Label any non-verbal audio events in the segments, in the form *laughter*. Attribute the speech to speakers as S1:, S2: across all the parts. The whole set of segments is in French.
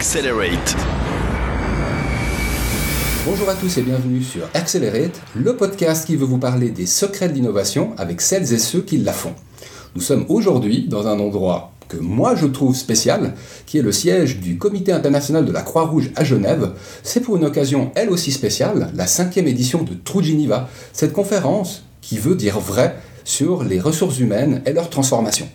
S1: Accelerate.
S2: Bonjour à tous et bienvenue sur Accelerate, le podcast qui veut vous parler des secrets de l'innovation avec celles et ceux qui la font. Nous sommes aujourd'hui dans un endroit que moi je trouve spécial, qui est le siège du Comité international de la Croix-Rouge à Genève. C'est pour une occasion elle aussi spéciale, la cinquième édition de True Geneva, cette conférence qui veut dire vrai sur les ressources humaines et leur transformation.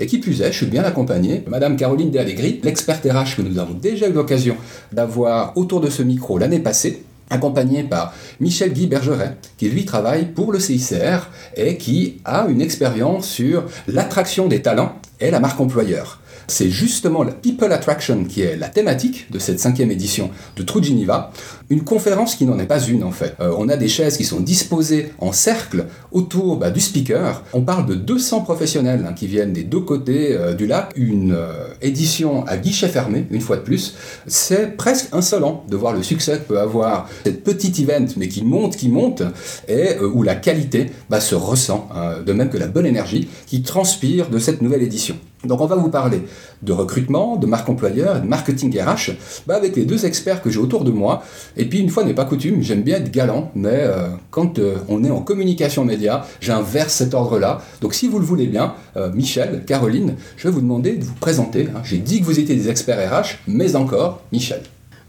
S2: Et qui plus est, je suis bien accompagné. Madame Caroline Deallegri, l'experte RH que nous avons déjà eu l'occasion d'avoir autour de ce micro l'année passée, accompagnée par Michel Guy Bergeret, qui lui travaille pour le CICR et qui a une expérience sur l'attraction des talents et la marque employeur. C'est justement la People Attraction qui est la thématique de cette cinquième édition de True Geneva, une conférence qui n'en est pas une en fait. Euh, on a des chaises qui sont disposées en cercle autour bah, du speaker. On parle de 200 professionnels hein, qui viennent des deux côtés euh, du lac. Une euh, édition à guichet fermé, une fois de plus. C'est presque insolent de voir le succès que peut avoir cette petite event, mais qui monte, qui monte, et où la qualité bah, se ressent, hein, de même que la bonne énergie qui transpire de cette nouvelle édition. Donc on va vous parler de recrutement, de marque employeur et de marketing RH bah, avec les deux experts que j'ai autour de moi. Et puis une fois n'est pas coutume, j'aime bien être galant, mais euh, quand euh, on est en communication média, j'inverse cet ordre-là. Donc si vous le voulez bien, euh, Michel, Caroline, je vais vous demander de vous présenter. Hein. J'ai dit que vous étiez des experts RH, mais encore, Michel.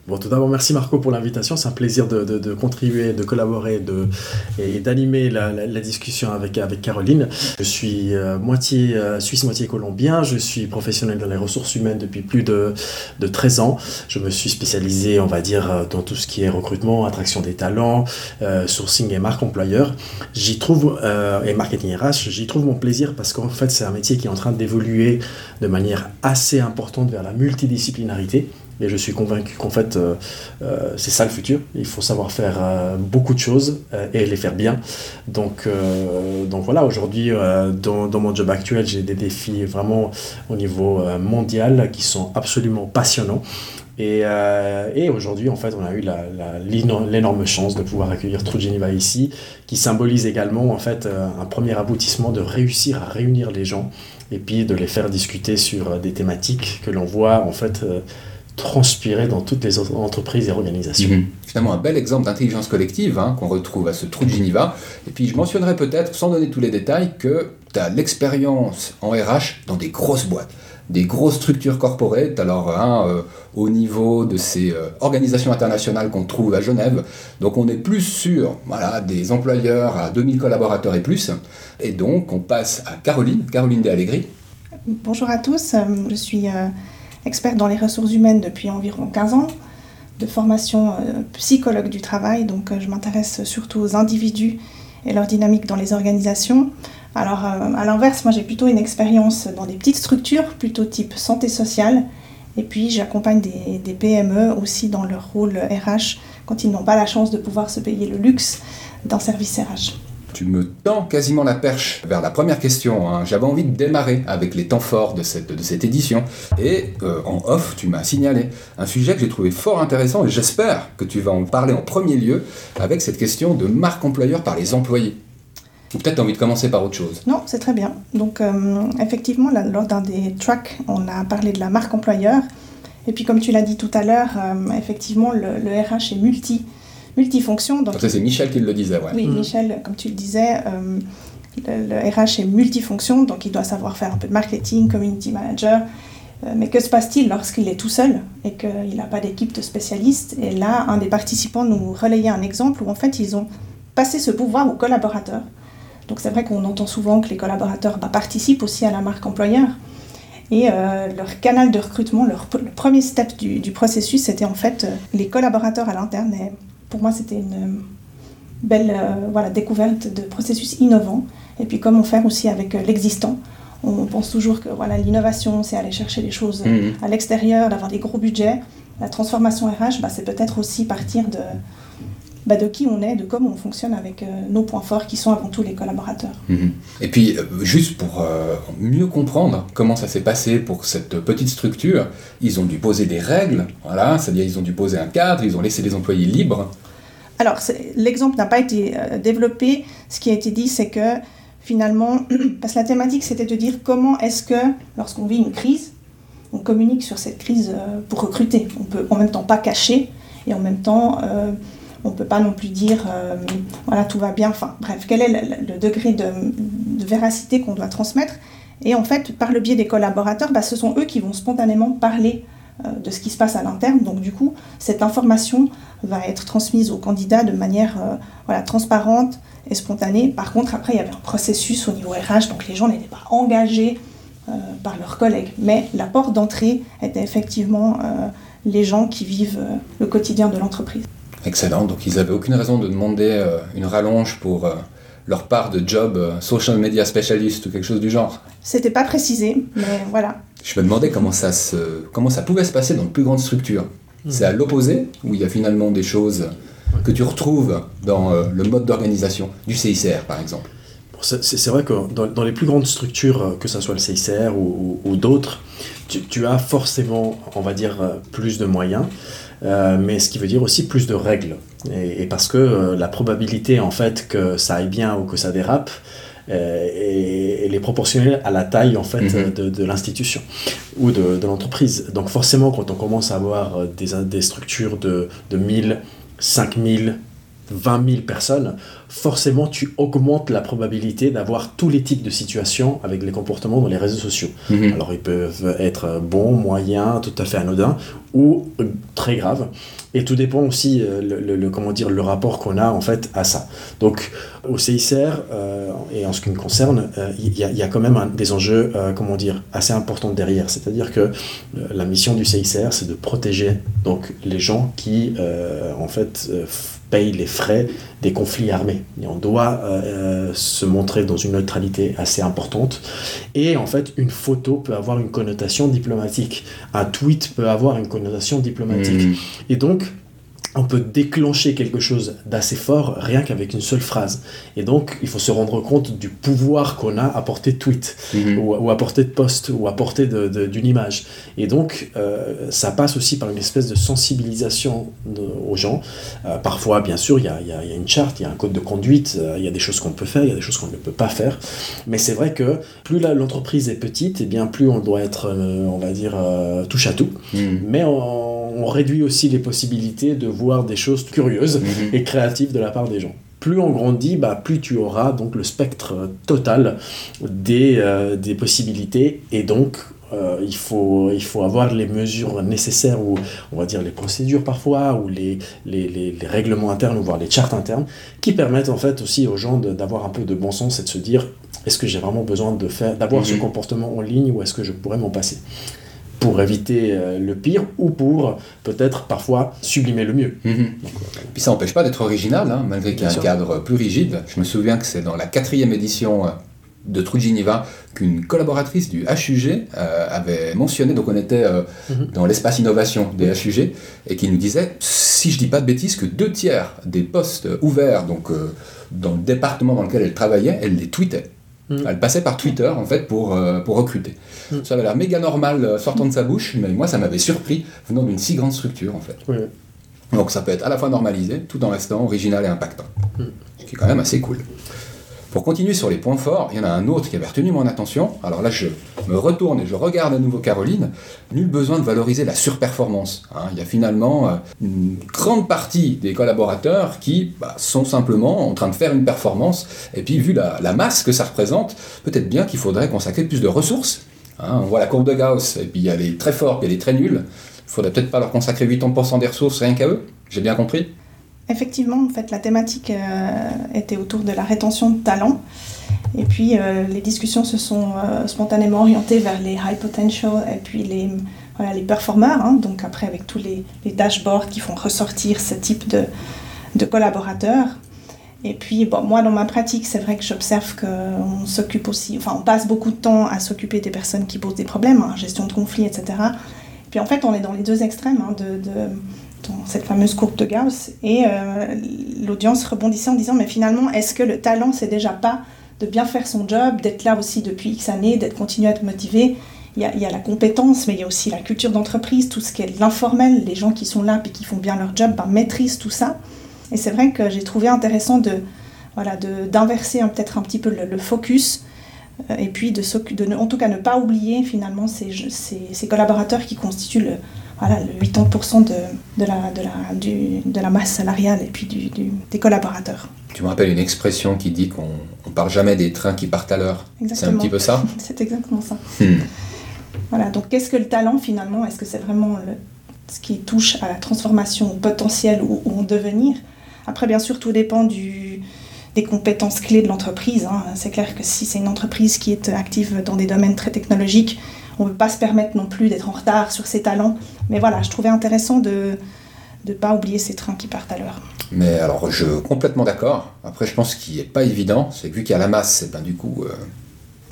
S3: Bon, tout d'abord, merci Marco pour l'invitation. C'est un plaisir de, contribuer, de collaborer et d'animer la, discussion avec, avec Caroline. Je suis euh, moitié euh, suisse, moitié colombien. Je suis professionnel dans les ressources humaines depuis plus de, de 13 ans. Je me suis spécialisé, on va dire, euh, dans tout ce qui est recrutement, attraction des talents, sourcing et marque employeur. J'y trouve, et marketing RH, j'y trouve mon plaisir parce qu'en fait, c'est un métier qui est en train d'évoluer de manière assez importante vers la multidisciplinarité. Et je suis convaincu qu'en fait, euh, euh, c'est ça le futur. Il faut savoir faire euh, beaucoup de choses et les faire bien. Donc, donc voilà, aujourd'hui, dans, mon job actuel, j'ai des défis vraiment au niveau mondial qui sont absolument passionnants. Et, et aujourd'hui, en fait, on a eu l'énorme chance de pouvoir accueillir True Geneva ici, qui symbolise également en fait un premier aboutissement de réussir à réunir les gens et puis de les faire discuter sur des thématiques que l'on voit en fait transpirer dans toutes les entreprises et organisations. Mhm.
S2: Finalement, un bel exemple d'intelligence collective hein, qu'on retrouve à ce trou de Geneva. Et puis, je mentionnerai peut-être, sans donner tous les détails, que tu as l'expérience en RH dans des grosses boîtes, des grosses structures corporate, alors hein, euh, au niveau de ces euh, organisations internationales qu'on trouve à Genève. Donc, on est plus sur voilà, des employeurs à 2000 collaborateurs et plus. Et donc, on passe à Caroline, Caroline De
S4: Bonjour à tous, euh, je suis experte dans les ressources humaines depuis environ 15 ans, de formation euh, psychologue du travail, donc euh, je m'intéresse surtout aux individus et leur dynamique dans les organisations. Alors euh, à l'inverse, moi j'ai plutôt une expérience dans des petites structures, plutôt type santé sociale, et puis j'accompagne des, des, PME aussi dans leur rôle RH quand ils n'ont pas la chance de pouvoir se payer le luxe d'un service RH.
S2: Tu me tends quasiment la perche vers la première question. Hein. J'avais envie de démarrer avec les temps forts de cette, de cette édition. Et euh, en off, tu m'as signalé un sujet que j'ai trouvé fort intéressant et j'espère que tu vas en parler en premier lieu avec cette question de marque employeur par les employés. Ou peut-être envie de commencer par autre chose.
S4: Non, c'est très bien. Donc, euh, effectivement, lors d'un des tracks, on a parlé de la marque employeur. Et puis, comme tu l'as dit tout à l'heure, euh, effectivement, le, RH est multi multifonction.
S2: Donc, ça, c'est Michel qui le disait,
S4: Oui, mm. Michel, comme tu le disais, euh, le, RH est multifonction, donc il doit savoir faire un peu de marketing, community manager. Euh, mais que se passe-t-il lorsqu'il est tout seul et qu'il n'a pas d'équipe de spécialistes? Et là, un des participants nous relayait un exemple où en fait ils ont passé ce pouvoir aux collaborateurs. Donc c'est vrai qu'on entend souvent que les collaborateurs bah, participent aussi à la marque employeur. Et euh, leur canal de recrutement, leur, le premier step du, du processus, c'était en fait les collaborateurs à l'interne pour moi, c'était une euh, belle euh, voilà, découverte de processus innovants. Et puis comment faire aussi avec euh, l'existant. On pense toujours que voilà, l'innovation, c'est aller chercher les choses mhm. à l'extérieur, d'avoir des gros budgets. La transformation RH, bah, c'est peut-être aussi partir de, bah, de qui on est, de comment on fonctionne avec nos points forts qui sont avant tout les collaborateurs.
S2: Mhm. Et puis, juste pour mieux comprendre comment ça s'est passé pour cette petite structure, ils ont dû poser des règles, voilà, c'est-à-dire ils ont dû poser un cadre, ils ont laissé les employés libres.
S4: Alors, l'exemple n'a pas été euh, développé. Ce qui a été dit, c'est que finalement, *clears throat* parce que la thématique, c'était de dire comment est-ce que, lorsqu'on vit une crise, on communique sur cette crise pour recruter. On peut en même temps pas cacher et en même temps on ne peut pas non plus dire voilà tout va bien. Enfin bref, quel est le, degré de, véracité qu'on doit transmettre Et en fait, par le biais des collaborateurs, bah, ce sont eux qui vont spontanément parler de ce qui se passe à l'interne. Donc du coup, cette information va être transmise aux candidats de manière voilà, transparente, et spontanée. Par contre, après, il y avait un processus au niveau RH, donc les gens n'étaient pas engagés euh, par leurs collègues. Mais la porte d'entrée était effectivement euh, les gens qui vivent euh, le quotidien de l'entreprise.
S2: Excellent, donc ils n'avaient aucune raison de demander une rallonge pour leur part de job social media specialist ou quelque chose du genre.
S4: C'était pas précisé, mais voilà.
S2: Je me demandais comment ça, se, comment ça pouvait se passer dans de plus grandes structures. Mmh. C'est à l'opposé, où il y a finalement des choses que tu retrouves dans euh, le mode d'organisation du CICR, par exemple
S3: c'est vrai que dans, les plus grandes structures, euh, que ce soit le CICR ou, d'autres, tu, as forcément, on va dire, euh, plus de moyens, mais ce qui veut dire aussi plus de règles. Et, parce que la probabilité, en fait, que ça aille bien ou que ça dérape, elle est proportionnelle à la taille en fait mhm. de, l'institution ou de, l'entreprise. Donc forcément, quand on commence à avoir des, des structures de, de 1000, 5000, 20 000 personnes, forcément tu augmentes la probabilité d'avoir tous les types de situations avec les comportements dans les réseaux sociaux. Mhm. Alors ils peuvent être bons, moyens, tout à fait anodins ou très graves. Et tout dépend aussi euh, le, comment dire, le rapport qu'on a en fait à ça. Donc au CICR, euh, et en ce qui me concerne, euh, il y, y, a quand même des enjeux comment dire, assez importants derrière. C'est-à-dire que la mission du CICR, c'est de protéger donc, les gens qui en fait paye les frais des conflits armés. Et on doit euh, se montrer dans une neutralité assez importante. Et en fait, une photo peut avoir une connotation diplomatique. Un tweet peut avoir une connotation diplomatique. Mmh. Et donc, on peut déclencher quelque chose d'assez fort rien qu'avec une seule phrase. Et donc, il faut se rendre compte du pouvoir qu'on a à portée de tweet, mhm. ou, à portée de post, ou à portée d'une image. Et donc, euh, ça passe aussi par une espèce de sensibilisation aux gens. Euh, parfois, bien sûr, il y a, une charte, il y a un code de conduite, euh, il y a des choses qu'on peut faire, il y a des choses qu'on ne peut pas faire. Mais c'est vrai que plus l'entreprise est petite, et eh bien plus on doit être, on va dire, touche à tout. Mhm. Mais on, on réduit aussi les possibilités de voir des choses curieuses mhm. et créatives de la part des gens. Plus on grandit, bah, plus tu auras donc le spectre total des, euh, des possibilités et donc euh, il, faut, il faut avoir les mesures nécessaires ou on va dire les procédures parfois ou les, les, les, règlements internes ou voire les chartes internes qui permettent en fait aussi aux gens d'avoir un peu de bon sens et de se dire est-ce que j'ai vraiment besoin de faire d'avoir ce mhm. comportement en ligne ou est-ce que je pourrais m'en passer? Pour éviter euh, le pire ou pour peut-être parfois sublimer le mieux.
S2: Mhm. Puis ça n'empêche pas d'être original, hein, malgré qu'il y ait un cadre plus rigide. Je me souviens que c'est dans la quatrième édition euh, de Trujiniva qu'une collaboratrice du HUG euh, avait mentionné, donc on était mhm. dans l'espace innovation des HUG, et qui nous disait, si je dis pas de bêtises, que deux tiers des postes ouverts donc, dans le département dans lequel elle travaillait, elle les tweetait. Mm. Elle passait par Twitter en fait pour, euh, pour recruter. Mm. Ça avait l'air méga normal euh, sortant de sa bouche, mais moi ça m'avait surpris venant d'une si grande structure en fait. Donc ça peut être à la fois normalisé tout en restant original et impactant. Mm. Ce qui est quand même assez cool. Pour continuer sur les points forts, il y en a un autre qui avait retenu mon attention. Alors là, je me retourne et je regarde à nouveau Caroline. Nul besoin de valoriser la surperformance. Hein. Il y a finalement euh, une grande partie des collaborateurs qui bah, sont simplement en train de faire une performance. Et puis, vu la, masse que ça représente, peut-être bien qu'il faudrait consacrer plus de ressources. Hein. On voit la courbe de Gauss, et puis il y a très forts, et les très nuls. Il faudrait peut-être pas leur consacrer 80% des ressources rien qu'à eux. J'ai bien compris?
S4: Effectivement, en fait, la thématique euh, était autour de la rétention de talent. Et puis, euh, les discussions se sont euh, spontanément orientées vers les high potential et puis les, voilà, les performeurs. Hein. donc, après, avec tous les, dashboards qui font ressortir ce type de, collaborateurs. Et puis, bon, moi, dans ma pratique, c'est vrai que j'observe qu'on s'occupe aussi, enfin, on passe beaucoup de temps à s'occuper des personnes qui posent des problèmes, hein, gestion de conflits, etc. Et puis, en fait, on est dans les deux extrêmes hein, de dans cette fameuse courbe de Gauss. Et euh, l'audience rebondissait en disant, mais finalement, est-ce que le talent, c'est déjà pas de bien faire son job, d'être là aussi depuis X années, d'être continué à être motivé il y, a, il y, a, la compétence, mais il y a aussi la culture d'entreprise, tout ce qui est l'informel, les gens qui sont là et qui font bien leur job ben, maîtrisent tout ça. Et c'est vrai que j'ai trouvé intéressant de voilà d'inverser peut-être un petit peu le, focus et puis de, de, en tout cas ne pas oublier finalement ces, ces, collaborateurs qui constituent le, voilà, le 80% de, de, la, de, la, du, de la masse salariale et puis du, des collaborateurs.
S2: Tu me rappelles une expression qui dit qu'on ne parle jamais des trains qui partent à l'heure. C'est un petit peu ça? *laughs*
S4: C'est exactement ça. Hmm. Voilà, donc qu'est-ce que le talent finalement? Est-ce que c'est vraiment le, ce qui touche à la transformation potentielle ou, ou en devenir? Après, bien sûr, tout dépend du, des compétences clés de l'entreprise. Hein. C'est clair que si c'est une entreprise qui est active dans des domaines très technologiques, on ne peut pas se permettre non plus d'être en retard sur ses talents. Mais voilà, je trouvais intéressant de ne pas oublier ces trains qui partent à l'heure.
S2: Mais alors, je suis complètement d'accord. Après, je pense qu'il n'est pas évident, c'est que vu qu'il y a la masse, ben, du coup, euh,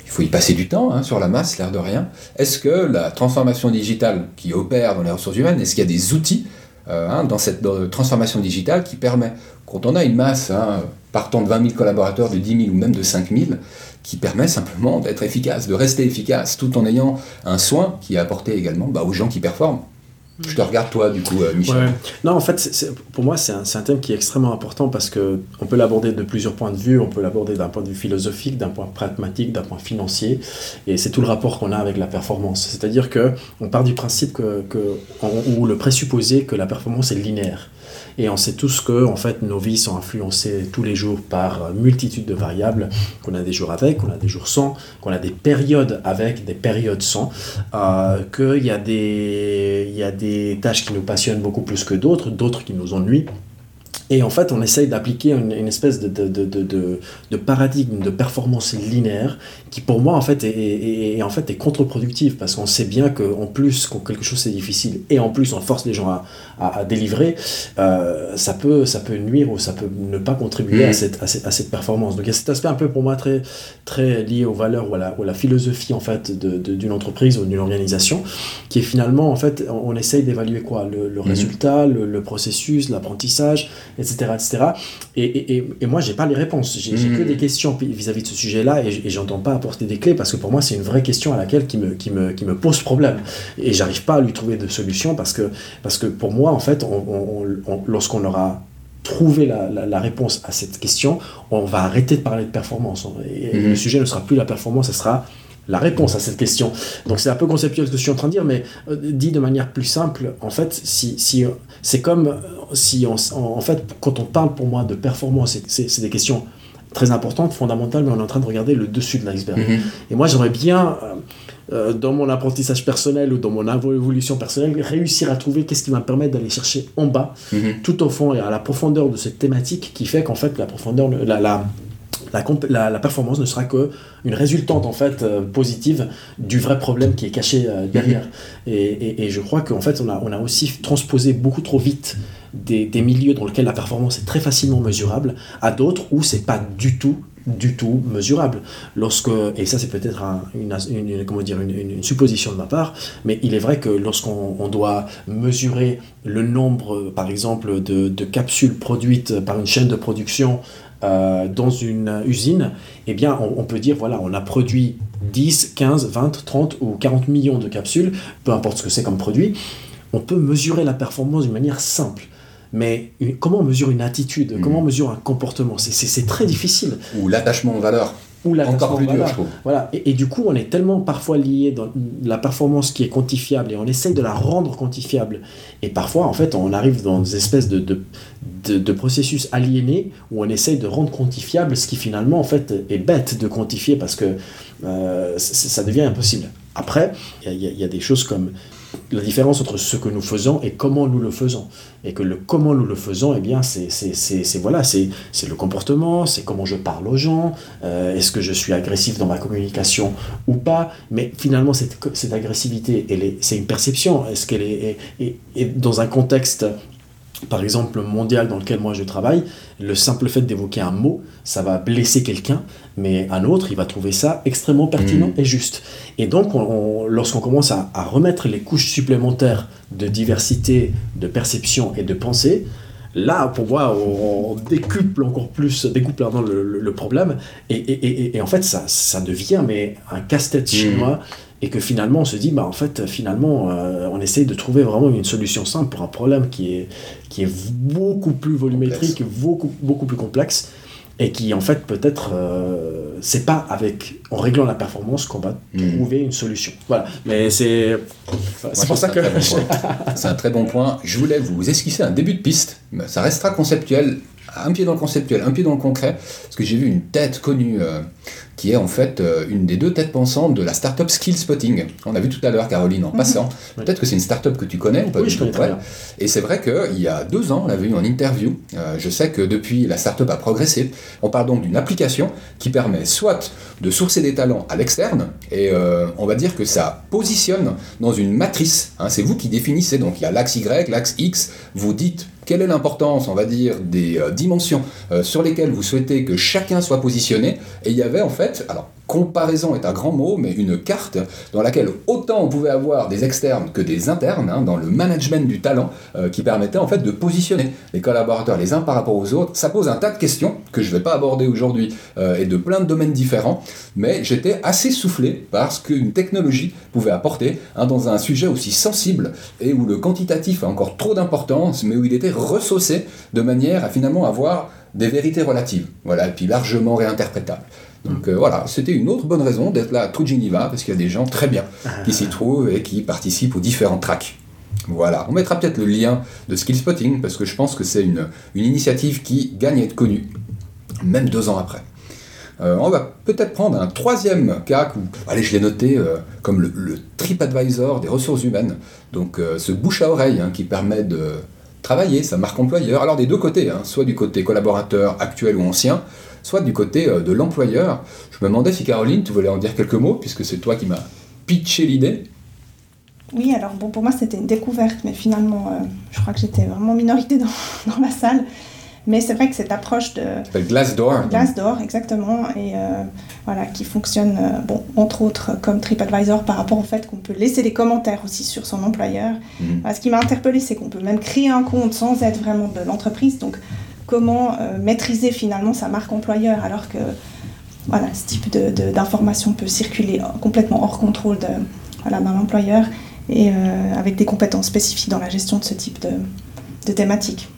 S2: il faut y passer du temps hein, sur la masse, l'air de rien. Est-ce que la transformation digitale qui opère dans les ressources humaines, est-ce qu'il y a des outils euh, hein, dans cette transformation digitale qui permet, quand on a une masse hein, partant de 20 000 collaborateurs, de 10 000 ou même de 5 000, qui permet simplement d'être efficace, de rester efficace, tout en ayant un soin qui est apporté également bah, aux gens qui performent. Je te regarde toi, du coup, euh, Michel.
S3: Non, en fait, pour moi, c'est un, thème qui est extrêmement important parce qu'on peut l'aborder de plusieurs points de vue. On peut l'aborder d'un point de vue philosophique, d'un point pragmatique, d'un point financier. Et c'est tout le rapport qu'on a avec la performance. C'est-à-dire qu'on part du principe que, que, ou le présupposé que la performance est linéaire. Et on sait tous que en fait, nos vies sont influencées tous les jours par multitude de variables, qu'on a des jours avec, qu'on a des jours sans, qu'on a des périodes avec, des périodes sans, euh, qu'il y, y a des tâches qui nous passionnent beaucoup plus que d'autres, d'autres qui nous ennuient. Et en fait, on essaye d'appliquer une, espèce de, de, de, de, paradigme de performance linéaire qui, pour moi, en fait, est, est, en fait, est contre-productif parce qu'on sait bien qu'en plus, quand quelque chose c'est difficile et en plus on force les gens à, à, délivrer, euh, ça, peut, ça peut nuire ou ça peut ne pas contribuer à, mm. cette, à, cette, performance. Donc il y a cet aspect un peu pour moi très, très lié aux valeurs ou à la, ou la philosophie en fait d'une entreprise ou d'une organisation qui est finalement, en fait, on, essaye d'évaluer quoi? Le, le mm. résultat, le, le processus, l'apprentissage etc. etc. Et, et, et moi, j'ai pas les réponses. J'ai que hmm. des questions vis-à-vis de ce sujet-là et, j'entends pas apporter des clés parce que pour moi, c'est une vraie question à laquelle qui me, qui me, qui me pose problème. Et j'arrive pas à lui trouver de solution parce que, parce que pour moi, en fait, on, lorsqu'on aura trouvé la, la, réponse à cette question, on va arrêter de parler de performance. Et hmm. le sujet ne sera plus la performance, ce sera la réponse à cette question. Donc c'est un peu conceptuel ce que je suis en train de dire, mais euh, dit de manière plus simple, en fait, si, si, c'est comme euh, si on, en fait, quand on parle pour moi de performance, c'est des questions très importantes, fondamentales, mais on est en train de regarder le dessus de l'iceberg. Mm-hmm. Et moi, j'aimerais bien, euh, dans mon apprentissage personnel ou dans mon évolution personnelle, réussir à trouver qu'est-ce qui va me permettre d'aller chercher en bas, mm-hmm. tout au fond et à la profondeur de cette thématique qui fait qu'en fait, la profondeur, la, la la, la, performance ne sera que une résultante en fait euh, positive du vrai problème qui est caché euh, derrière. Mhm. Et, et, je crois qu'en fait on a, on a aussi transposé beaucoup trop vite des, des, milieux dans lesquels la performance est très facilement mesurable à d'autres où c'est pas du tout du tout mesurable. Lorsque, et ça c'est peut-être une, comment dire, une, une, supposition de ma part, mais il est vrai que lorsqu'on doit mesurer le nombre, par exemple, de, de, capsules produites par une chaîne de production euh, dans une usine, eh bien, on, peut dire, voilà, on a produit 10, 15, 20, 30 ou 40 millions de capsules, peu importe ce que c'est comme produit, on peut mesurer la performance d'une manière simple. Mais comment on mesure une attitude? Hmm. Comment on mesure un comportement? C'est très difficile.
S2: Ou l'attachement aux valeurs. Ou Encore plus dur, je trouve.
S3: Voilà. Et, du coup, on est tellement parfois lié dans la performance qui est quantifiable et on essaye de la rendre quantifiable. Et parfois, en fait, on arrive dans des espèces de, de, processus aliénés où on essaye de rendre quantifiable ce qui finalement, en fait, est bête de quantifier parce que euh, ça devient impossible. Après, il y, a des choses comme la différence entre ce que nous faisons et comment nous le faisons. Et que le comment nous le faisons, eh bien, c'est voilà, le comportement, c'est comment je parle aux gens, euh, est-ce que je suis agressif dans ma communication ou pas. Mais finalement, cette, cette agressivité, c'est une perception. Est-ce qu'elle est, est, dans un contexte par exemple mondial dans lequel moi je travaille, le simple fait d'évoquer un mot, ça va blesser quelqu'un, mais un autre, il va trouver ça extrêmement pertinent mm. et juste. Et donc, lorsqu'on commence à, remettre les couches supplémentaires de diversité, de perception et de pensée, là, pour moi, on, décuple encore plus, découpe pardon, le, problème, et, en fait, ça, ça devient mais un casse-tête mm. chinois et que finalement on se dit bah en fait finalement euh, on essaye de trouver vraiment une solution simple pour un problème qui est qui est beaucoup plus volumétrique beaucoup beaucoup plus complexe et qui en fait peut-être euh, c'est pas avec en réglant la performance qu'on va
S2: Hmm.
S3: trouver une solution. Voilà, mais c'est c'est pour ça que
S2: bon. *laughs* C'est un très bon point. Je voulais vous esquisser un début de piste. mais Ça restera conceptuel, un pied dans le conceptuel, un pied dans le concret, parce que j'ai vu une tête connue euh, qui est en fait euh, une des deux têtes pensantes de la startup Skill Spotting. On a vu tout à l'heure Caroline en passant.
S3: Oui.
S2: Peut-être que c'est une startup que tu connais ou pas
S3: Oui,
S2: du
S3: je
S2: tout,
S3: connais très
S2: ouais.
S3: bien.
S2: Et c'est vrai qu'il y a deux ans, on l'avait eu en interview. Euh, je sais que depuis, la startup a progressé. On parle donc d'une application qui permet soit de sourcer des talents à l'externe, et euh, on va dire que ça positionne dans une matrice. hein. c'est vous qui définissez. Donc il y a l'axe Y, l'axe X. Vous dites quelle est l'importance, on va dire, des dimensions euh, sur lesquelles vous souhaitez que chacun soit positionné. Et il y avait en fait, alors comparaison est un grand mot, mais une carte dans laquelle autant on pouvait avoir des externes que des internes hein, dans le management du talent euh, qui permettait en fait de positionner les collaborateurs les uns par rapport aux autres. Ça pose un tas de questions que je ne vais pas aborder aujourd'hui euh, et de plein de domaines différents, mais j'étais assez soufflé par ce qu'une technologie pouvait apporter hein, dans un sujet aussi sensible et où le quantitatif a encore trop d'importance, mais où il était ressaucé de manière à finalement avoir des vérités relatives, voilà, et puis largement réinterprétables. Donc euh, voilà, c'était une autre bonne raison d'être là à True Geneva, parce qu'il y a des gens très bien qui s'y trouvent et qui participent aux différents tracks. Voilà, on mettra peut-être le lien de Skill Spotting, parce que je pense que c'est une, une initiative qui gagne à être connue, même deux ans après. Euh, on va peut-être prendre un troisième cas, où, allez, je l'ai noté euh, comme le, le TripAdvisor des ressources humaines, donc ce bouche à oreille hein, qui permet de travailler sa marque employeur, alors des deux côtés, hein, soit du côté collaborateur actuel ou ancien, soit du côté euh, de l'employeur. Je me demandais si Caroline, tu voulais en dire quelques mots, puisque c'est toi qui m'as pitché l'idée.
S4: Oui, alors bon, pour moi c'était une découverte, mais finalement euh, je crois que j'étais vraiment minorité dans, *laughs* dans la salle. Mais c'est vrai que cette approche de
S2: Ça s'appelle Glassdoor.
S4: Glassdoor, exactement, et euh, voilà, qui fonctionne, euh, bon, entre autres, comme TripAdvisor par rapport au fait qu'on peut laisser des commentaires aussi sur son employeur.
S2: Mhm.
S4: Voilà, ce qui m'a interpellé, c'est qu'on peut même créer un compte sans être vraiment de l'entreprise. Donc, comment euh, maîtriser finalement sa marque employeur alors que voilà, ce type de- de- d'information peut circuler complètement hors contrôle de, voilà, d'un employeur et euh, avec des compétences spécifiques dans la gestion de ce type de, de thématique.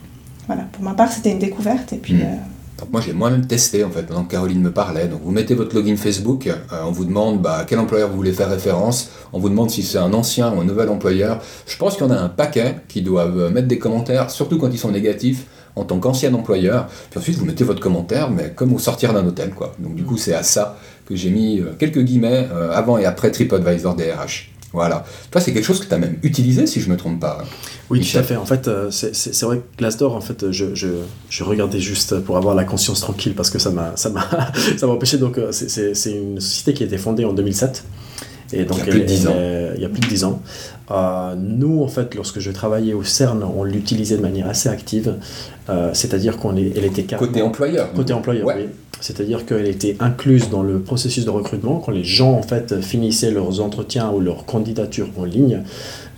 S4: Voilà, pour ma part, c'était une découverte et puis
S2: Mhm.
S4: euh,
S2: Donc moi j'ai moi-même testé en fait pendant que Caroline me parlait. Donc vous mettez votre login Facebook, euh, on vous demande bah, à quel employeur vous voulez faire référence, on vous demande si c'est un ancien ou un nouvel employeur. Je pense qu'il y en a un paquet qui doivent euh, mettre des commentaires, surtout quand ils sont négatifs en tant qu'ancien employeur. Puis ensuite vous mettez votre commentaire, mais comme au sortir d'un hôtel quoi. Donc du coup c'est à ça que j'ai mis quelques guillemets euh, avant et après TripAdvisor DRH. Voilà. Toi c'est quelque chose que tu as même utilisé si je me trompe pas.
S3: Oui, tout à fait. En fait, euh, c'est vrai que Glassdoor, en fait, je, je, je regardais juste pour avoir la conscience tranquille parce que ça m'a *laughs* empêché. Donc, euh, c'est- une société qui a été fondée en 2007. Et donc,
S2: Il y a plus de
S3: elle-
S2: 10
S3: elle
S2: ans.
S3: il y a plus de 10 ans. Euh, nous, en fait, lorsque je travaillais au CERN, on l'utilisait de manière assez active. Euh, C'est-à-dire qu'on elle était carrément-
S2: Côté employeur.
S3: Côté employeur,
S2: Ouais.
S3: oui. C'est-à-dire qu'elle était incluse dans le processus de recrutement. Quand les gens en fait finissaient leurs entretiens ou leurs candidatures en ligne,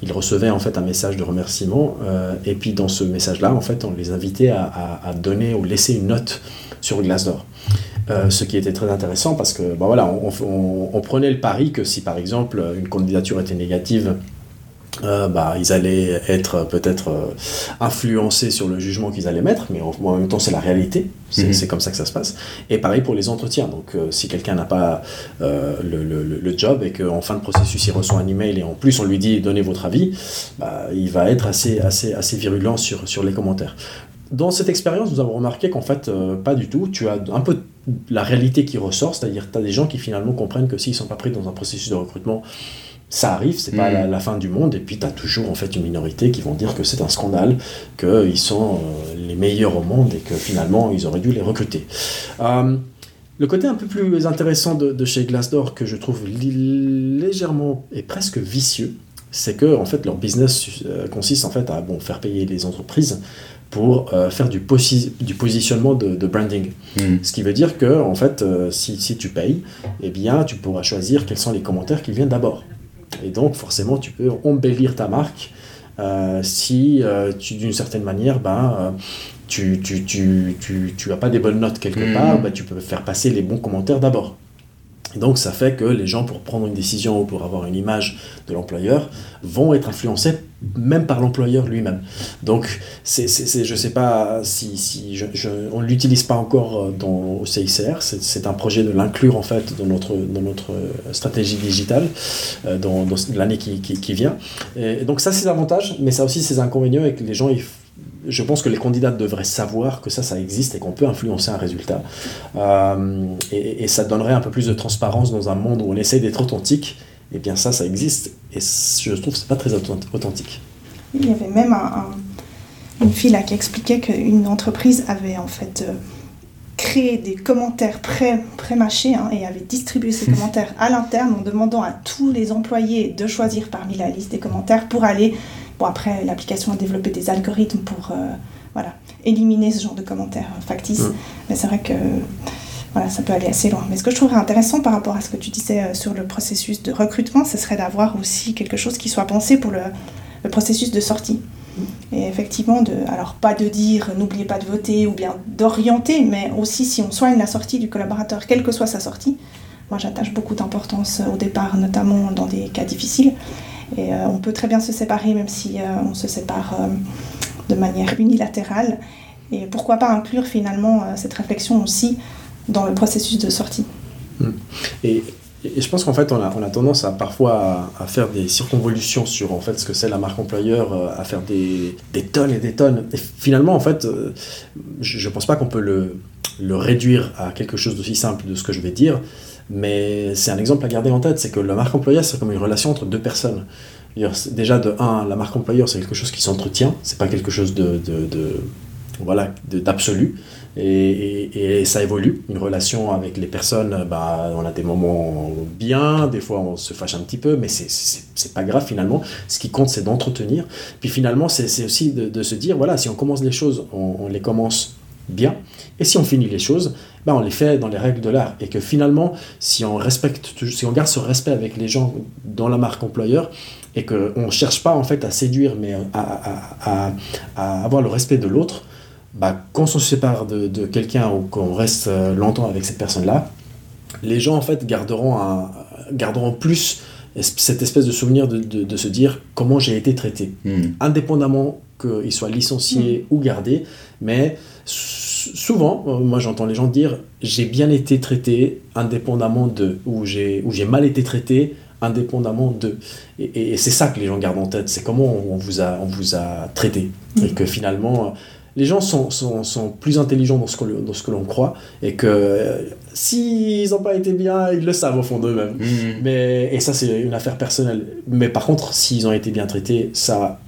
S3: ils recevaient en fait un message de remerciement. euh, et puis dans ce message-là, en fait, on les invitait à, donner ou laisser une note sur Glassdoor. Euh, ce qui était très intéressant parce que bah on prenait le pari que si par exemple une candidature était négative, euh, bah, ils allaient être peut-être euh, influencés sur le jugement qu'ils allaient mettre, mais en, en même temps c'est la réalité, c'est
S2: Mhm.
S3: c'est comme ça que ça se passe. Et pareil pour les entretiens, donc euh, si quelqu'un n'a pas le, le- le- le job et qu'en fin de processus il reçoit un email et en plus on lui dit donnez votre avis, bah, il va être assez, assez, assez virulent sur, sur les commentaires. Dans cette expérience, nous avons remarqué qu'en fait, pas du tout. Tu as un peu la réalité qui ressort, c'est-à-dire tu as des gens qui finalement comprennent que s'ils ne sont pas pris dans un processus de recrutement, ça arrive, c'est pas
S2: Mhm.
S3: la, la fin du monde, et puis tu as toujours en fait une minorité qui vont dire que c'est un scandale, qu'ils sont euh, les meilleurs au monde et que finalement ils auraient dû les recruter. Euh, le côté un peu plus intéressant de, de chez Glassdoor que je trouve légèrement et presque vicieux, c'est que en fait leur business euh, consiste en fait à bon, faire payer les entreprises pour euh, faire du, posi- du positionnement de, de branding.
S2: Mhm.
S3: Ce qui veut dire que en fait, euh, si, si tu payes, eh bien, tu pourras choisir quels sont les commentaires qui viennent d'abord. Et donc, forcément, tu peux embellir ta marque euh, si euh, tu, d'une certaine manière, ben, euh, tu, tu, tu, tu, tu as pas des bonnes notes quelque
S2: Mhm.
S3: part, ben, tu peux faire passer les bons commentaires d'abord. Et donc ça fait que les gens, pour prendre une décision ou pour avoir une image de l'employeur, vont être influencés même par l'employeur lui-même. Donc c'est, je ne sais pas si, je, on ne l'utilise pas encore euh, au CICR, c'est, un projet de l'inclure en fait dans notre, dans notre stratégie digitale euh, dans, l'année qui, vient. Donc ça c'est avantages, mais ça aussi ses inconvénients et que les gens... Ils, je pense que les candidats devraient savoir que ça, ça existe et qu'on peut influencer un résultat. Euh, et, ça donnerait un peu plus de transparence dans un monde où on essaie d'être authentique. Et bien ça, ça existe. Et je trouve que c'est pas très authentique.
S4: Il y avait même une fille là qui expliquait qu'une entreprise avait en fait euh, créé des commentaires pré, mâchés hein, et avait distribué ces *laughs* commentaires à l'interne en demandant à tous les employés de choisir parmi la liste des commentaires pour aller Bon, après, l'application a développé des algorithmes pour euh, voilà, éliminer ce genre de commentaires factices. Mm. Mais c'est vrai que voilà, ça peut aller assez loin. Mais ce que je trouverais intéressant par rapport à ce que tu disais euh, sur le processus de recrutement, ce serait d'avoir aussi quelque chose qui soit pensé pour le, le processus de sortie. Et effectivement, de, alors pas de dire n'oubliez pas de voter ou bien d'orienter, mais aussi si on soigne la sortie du collaborateur, quelle que soit sa sortie. Moi, j'attache beaucoup d'importance au départ, notamment dans des cas difficiles. Et euh, on peut très bien se séparer, même si euh, on se sépare euh, de manière unilatérale. Et pourquoi pas inclure finalement cette réflexion aussi dans le processus de sortie.
S3: Hmm. Et, je pense qu'en fait, on a, on a, tendance à parfois à, faire des circonvolutions sur en fait ce que c'est la marque employeur, à faire des, des, tonnes et des tonnes. Et finalement, en fait, je ne pense pas qu'on peut le, le réduire à quelque chose d'aussi simple de ce que je vais dire. Mais c'est un exemple à garder en tête, c'est que la marque employeur, c'est comme une relation entre deux personnes. Déjà, de un, la marque employeur, c'est quelque chose qui s'entretient, c'est pas quelque chose de, de, de voilà, d'absolu. Et, et, ça évolue. Une relation avec les personnes, bah, on a des moments bien, des fois on se fâche un petit peu, mais c'est pas grave finalement. Ce qui compte, c'est d'entretenir. Puis finalement, c'est aussi de, se dire, voilà, si on commence les choses, on les commence bien. Et si on finit les choses, ben on les fait dans les règles de l'art. Et que finalement, si on, respecte, si on garde ce respect avec les gens dans la marque employeur, et qu'on ne cherche pas en fait à séduire, mais à, avoir le respect de l'autre, bah, quand on se sépare de, quelqu'un ou qu'on reste euh, longtemps avec cette personne-là, les gens en fait garderont, un, garderont plus cette espèce de souvenir de, se dire comment j'ai été traité, hmm. indépendamment qu'il soit licencié hmm. ou gardé, mais souvent, euh, moi j'entends les gens dire j'ai bien été traité indépendamment de, ou j'ai mal été traité indépendamment de. Et, c'est ça que les gens gardent en tête, c'est comment on vous a, on vous a traité. Et que finalement, les gens sont, sont, sont plus intelligents dans ce que, l'on croit, et que euh, s'ils n'ont pas été bien, ils le savent au fond d'eux-mêmes. Mmh. Mais, et ça, c'est une affaire personnelle. Mais par contre, s'ils ont été bien traités, ça,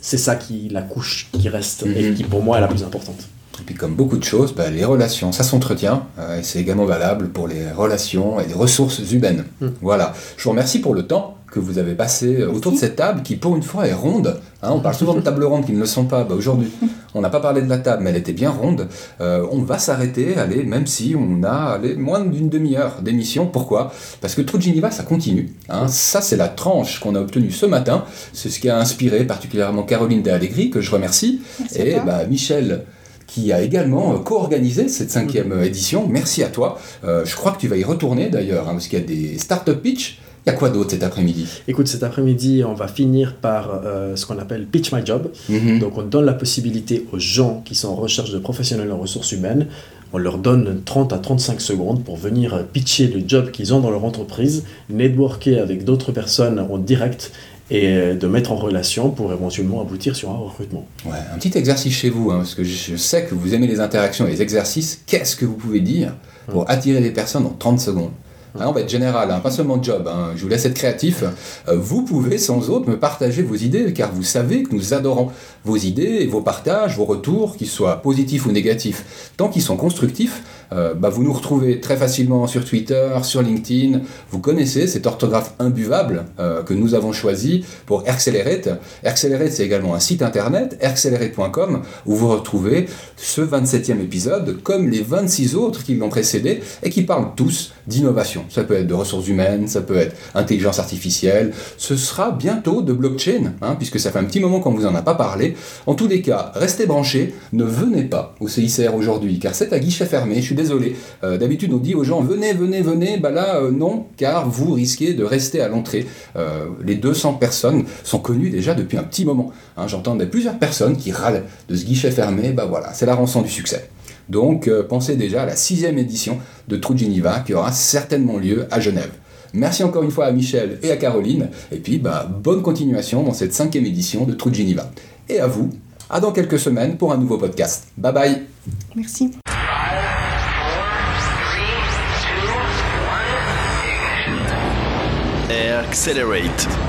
S3: c'est ça qui la couche qui reste et mhm. qui pour moi est la plus importante.
S2: Et puis comme beaucoup de choses, bah, les relations, ça s'entretient, euh, et c'est également valable pour les relations et les ressources humaines. Mhm. Voilà. Je vous remercie pour le temps que vous avez passé euh, autour de cette table qui pour une fois est ronde. Hein. on parle souvent de tables rondes qui ne le sont pas. Bah, aujourd'hui, on n'a pas parlé de la table, mais elle était bien ronde. Euh, on va s'arrêter, allez, même si on a moins d'une demi-heure d'émission. Pourquoi? Parce que True Geneva, ça continue. Hein. Ça, c'est la tranche qu'on a obtenue ce matin. C'est ce qui a inspiré particulièrement Caroline de Allegri, que je remercie, et bah, Michel qui a également euh, co-organisé cette cinquième édition. Merci à toi. je crois que tu vas y retourner d'ailleurs, hein, parce qu'il y a des start-up pitch il y a quoi d'autre cet après-midi?
S3: Écoute, cet après-midi, on va finir par euh, ce qu'on appelle Pitch My Job. Mhm. Donc, on donne la possibilité aux gens qui sont en recherche de professionnels en ressources humaines, on leur donne 30 à 35 secondes pour venir pitcher le job qu'ils ont dans leur entreprise, networker avec d'autres personnes en direct et euh, de mettre en relation pour éventuellement aboutir sur un recrutement.
S2: Ouais, un petit exercice chez vous, hein, parce que je sais que vous aimez les interactions et les exercices. Qu'est-ce que vous pouvez dire pour hum. attirer les personnes en 30 secondes? Hein, on va être général, hein, pas seulement job. Hein. je vous laisse être créatif. Euh, vous pouvez sans autre me partager vos idées, car vous savez que nous adorons vos idées et vos partages, vos retours, qu'ils soient positifs ou négatifs. Tant qu'ils sont constructifs, euh, bah, vous nous retrouvez très facilement sur Twitter, sur LinkedIn. Vous connaissez cette orthographe imbuvable euh, que nous avons choisi pour Accelerate. Accelerate, c'est également un site internet, accelerate.com, où vous retrouvez ce 27e épisode, comme les 26 autres qui l'ont précédé, et qui parlent tous d'innovation. Ça peut être de ressources humaines, ça peut être intelligence artificielle. Ce sera bientôt de blockchain, hein, puisque ça fait un petit moment qu'on vous en a pas parlé. En tous les cas, restez branchés, ne venez pas au CICR aujourd'hui, car c'est à guichet fermé. Désolé. Euh, d'habitude, on dit aux gens venez, venez, venez. Bah là, euh, non, car vous risquez de rester à l'entrée. les 200 personnes sont connues déjà depuis un petit moment. Hein, J'entendais plusieurs personnes qui râlent de ce guichet fermé. Bah voilà, c'est la rançon du succès. Donc, pensez déjà à la sixième édition de True Geneva qui aura certainement lieu à Genève. Merci encore une fois à Michel et à Caroline. Et puis, bah, bonne continuation dans cette cinquième édition de True Geneva. Et à vous, à dans quelques semaines pour un nouveau podcast. Bye bye.
S4: Merci.
S1: Accelerate.